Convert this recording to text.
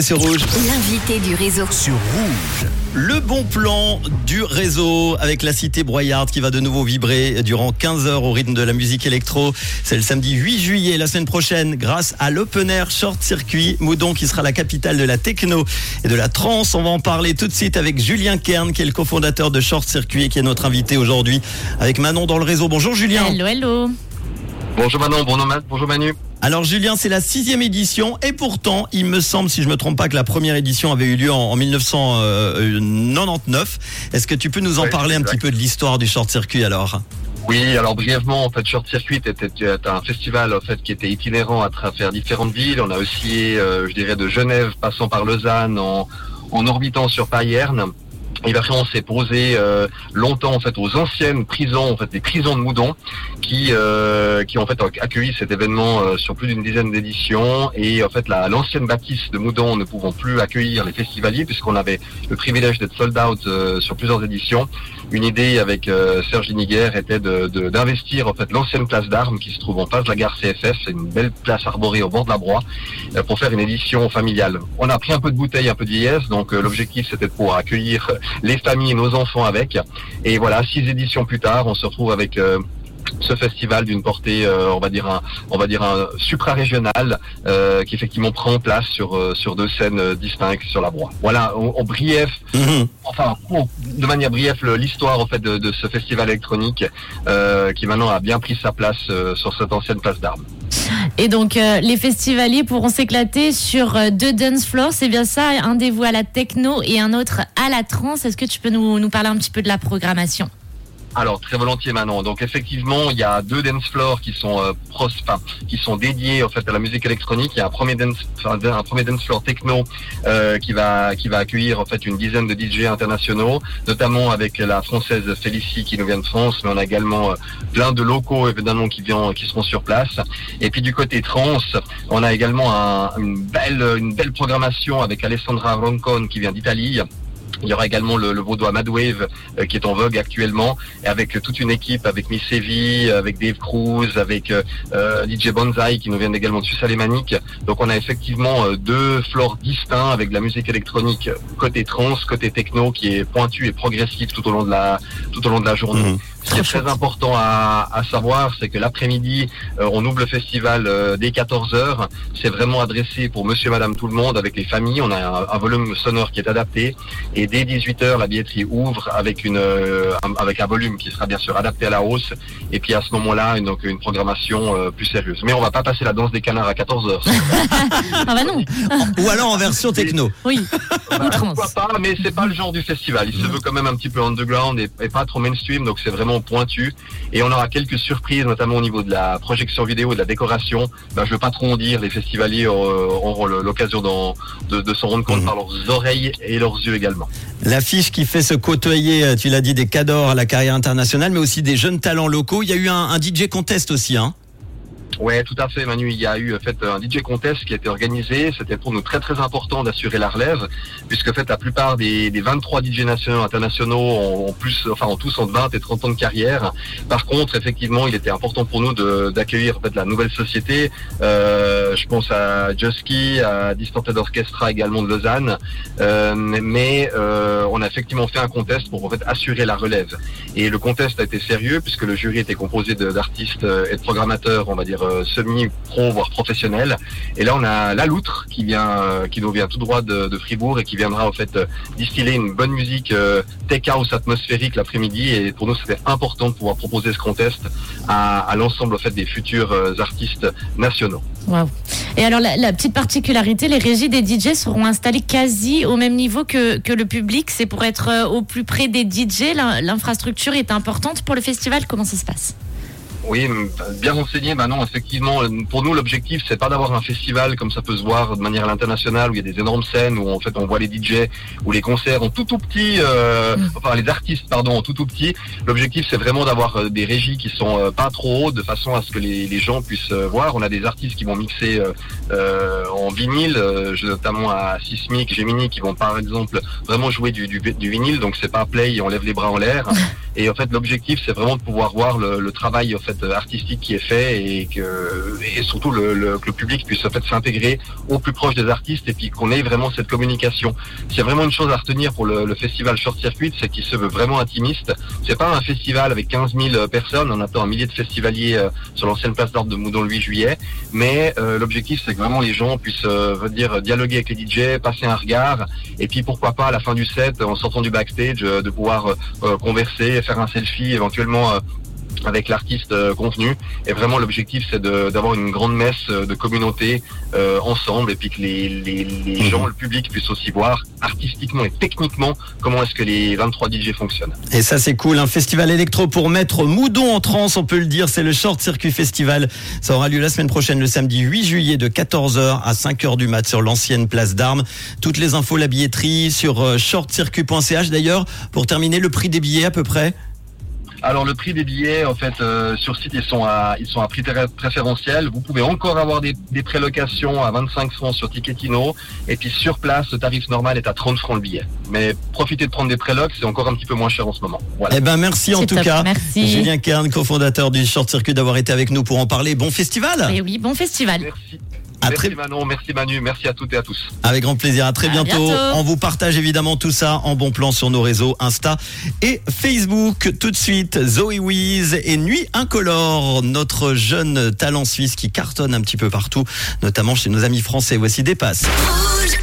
c'est rouge. L'invité du réseau. Sur rouge. Le bon plan du réseau avec la cité Broyard qui va de nouveau vibrer durant 15 heures au rythme de la musique électro. C'est le samedi 8 juillet, la semaine prochaine, grâce à l'Open Air Short Circuit Moudon qui sera la capitale de la techno et de la trance. On va en parler tout de suite avec Julien Kern qui est le cofondateur de Short Circuit et qui est notre invité aujourd'hui avec Manon dans le réseau. Bonjour Julien. Hello, hello. Bonjour Manon, bonjour Manu. Alors Julien, c'est la sixième édition et pourtant, il me semble, si je me trompe pas, que la première édition avait eu lieu en, 1999. Est-ce que tu peux nous en Oui, parler un exact. petit peu de l'histoire du short circuit alors? Oui, alors brièvement, en fait, Short Circuit était euh, un festival en fait qui était itinérant à travers différentes villes. On a aussi, euh, je dirais, de Genève, passant par Lausanne, en, en orbitant sur Payerne. Et après, on s'est posé euh, longtemps en fait aux anciennes prisons, en fait des prisons de Moudon, qui euh, qui ont en fait accueilli cet événement euh, sur plus d'une dizaine d'éditions. Et en fait, la- l'ancienne bâtisse de Moudon ne pouvant plus accueillir les festivaliers puisqu'on avait le privilège d'être sold out euh, sur plusieurs éditions. Une idée avec euh, Serge Liniger était de- de- d'investir en fait l'ancienne place d'armes qui se trouve en face de la gare CFF, c'est une belle place arborée au bord de la Broye, euh, pour faire une édition familiale. On a pris un peu de bouteille, un peu de vieillesse, donc l'objectif c'était de pouvoir accueillir les familles et nos enfants avec. Et voilà, six éditions plus tard, on se retrouve avec euh, ce festival d'une portée, euh, on va dire un, on va dire un supra-régional, euh, qui effectivement prend place sur euh, sur deux scènes distinctes sur la Broye. Voilà, en, en brief, Mhm. enfin de manière le- l'histoire en fait de, de ce festival électronique qui maintenant a bien pris sa place sur cette ancienne place d'armes. Et donc, euh, les festivaliers pourront s'éclater sur euh, deux dance floors. C'est bien ça, un vous à la techno et un autre à la trance. Est-ce que tu peux nous, nous parler un petit peu de la programmation? Alors très volontiers maintenant. Donc effectivement, il y a deux dance floors qui sont euh, qui sont dédiés en fait à la musique électronique. Il y a un premier dance, un premier dance floor techno euh, qui va qui va accueillir en fait une dizaine de DJ internationaux, notamment avec la française Félicie qui nous vient de France, mais on a également euh, plein de locaux évidemment qui viennent qui seront sur place. Et puis du côté trans, on a également un- une belle une belle programmation avec Alessandra Roncon qui vient d'Italie. Il y aura également le, le vaudois Madwave euh, qui est en vogue actuellement, avec toute une équipe, avec Miss Evie, avec Dave Cruz, avec euh, euh, DJ Bonzai qui nous viennent également de Suisse alémanique. Donc on a effectivement euh, deux floors distincts avec de la musique électronique côté trance, côté techno qui est pointu et progressif tout au long de la tout au long de la journée. Mhm. Ce qui est très important à, à savoir, c'est que l'après-midi, euh, on ouvre le festival euh, dès 14h. C'est vraiment adressé pour monsieur et madame tout le monde avec les familles. On a un, un volume sonore qui est adapté. Et dès 18h, la billetterie ouvre avec une euh, un- avec un volume qui sera bien sûr adapté à la hausse. Et puis à ce moment-là, une, donc une programmation euh, plus sérieuse. Mais on va pas passer la danse des canards à 14h. Ah bah non, Ou alors en version techno. oui. Ou trans. Pourquoi pas, mais c'est pas le genre du festival. Il se veut quand même un petit peu underground et, et pas trop mainstream, donc c'est vraiment pointu. Et on aura quelques surprises, notamment au niveau de la projection vidéo et de la décoration. Ben, je veux pas trop en dire, les festivaliers auront, l'occasion de, de s'en rendre compte Mhm. par leurs oreilles et leurs yeux également. L'affiche qui fait se côtoyer, euh, tu l'as dit, des cadors à la carrière internationale, mais aussi des jeunes talents locaux. Il y a eu un, un DJ contest aussi, hein Ouais, tout à fait, Manu. Il y a eu en fait un DJ contest qui a été organisé. C'était pour nous très très important d'assurer la relève, puisque en fait la plupart des, des 23 DJ nationaux internationaux ont, plus, enfin ont tous entre 20 et 30 ans de carrière. Par contre, effectivement, il était important pour nous d'accueillir en fait la nouvelle société. Euh, je pense à Jusky, à Distorted Orchestra également de Lausanne. Euh, mais euh, on a effectivement fait un contest pour en fait assurer la relève. Et le contest a été sérieux puisque le jury était composé d'artistes euh, et de programmateurs, on va dire euh, semi-pro voire professionnels. Et là, on a La Loutre qui vient, euh, qui nous vient tout droit de, Fribourg et qui viendra en fait euh, distiller une bonne musique tech house atmosphérique l'après-midi. Et pour nous, c'était important de pouvoir proposer ce contest à, l'ensemble en fait des futurs artistes nationaux. Waouh. Et alors, la, la petite particularité, les régies des DJ seront installées quasi au même niveau que, que le public. C'est pour être au plus près des DJ. L'in- L'infrastructure est importante pour le festival. Comment ça se passe? Oui, bien renseigné. Bah non, effectivement, euh, pour nous, l'objectif, c'est pas d'avoir un festival comme ça peut se voir de manière à l'international, où il y a des énormes scènes, où en fait on voit les DJ, où les concerts ont tout tout petit, euh, Mm. enfin les artistes, pardon, ont tout tout petit. L'objectif, c'est vraiment d'avoir euh, des régies qui sont euh, pas trop hautes, de façon à ce que les, les gens puissent euh, voir. On a des artistes qui vont mixer en vinyle, euh, notamment à Sismic, Gemini, qui vont par exemple vraiment jouer du, du, du vinyle, donc c'est pas play, on lève les bras en l'air. Et en fait, l'objectif, c'est vraiment de pouvoir voir le, le travail en fait fait artistique qui est fait et que et surtout le, que le public puisse en fait s'intégrer au plus proche des artistes et puis qu'on ait vraiment cette communication. S'il y a vraiment une chose à retenir pour le, festival Short Circuit, c'est qu'il se veut vraiment intimiste. C'est pas un festival avec 15 000 personnes, on attend un millier de festivaliers euh, sur l'ancienne place d'ordre de Moudon le 8 juillet, mais euh, l'objectif c'est que vraiment les gens puissent euh, dire dialoguer avec les DJ, passer un regard et puis pourquoi pas à la fin du set en sortant du backstage euh, de pouvoir euh, euh, converser, faire un selfie éventuellement euh, avec l'artiste euh, convenu. Et vraiment, l'objectif, c'est d'avoir une grande messe euh, de communauté euh, ensemble et puis que les, les, les Mhm. gens, le public, puissent aussi voir artistiquement et techniquement comment est-ce que les 23 DJ fonctionnent. Et ça c'est cool, un festival électro pour mettre Moudon en transe, on peut le dire, c'est le Short Circuit Festival. Ça aura lieu la semaine prochaine, le samedi 8 juillet de 14h à 5h du mat sur l'ancienne place d'armes. Toutes les infos, la billetterie sur shortcircuit.ch d'ailleurs. Pour terminer, le prix des billets à peu près? Alors le prix des billets, en fait, euh, sur site, ils sont à ils sont à prix pré- préférentiel. Vous pouvez encore avoir des, des prélocations à 25 francs sur Ticketino. Et puis sur place, le tarif normal est à 30 francs le billet. Mais profitez de prendre des prélocs, c'est encore un petit peu moins cher en ce moment. Voilà. Eh ben merci en tout top, cas. merci. Julien Kern, cofondateur du Short Circuit, d'avoir été avec nous pour en parler. Bon festival Et oui, bon festival. Merci. À merci très- Manon, merci Manu, merci à toutes et à tous. Avec grand plaisir. À très À bientôt. bientôt. On vous partage évidemment tout ça en bon plan sur nos réseaux Insta et Facebook. Tout de suite, Zoé Wiz et Nuit Incolore, notre jeune talent suisse qui cartonne un petit peu partout, notamment chez nos amis français. Voici des passes. Rouge.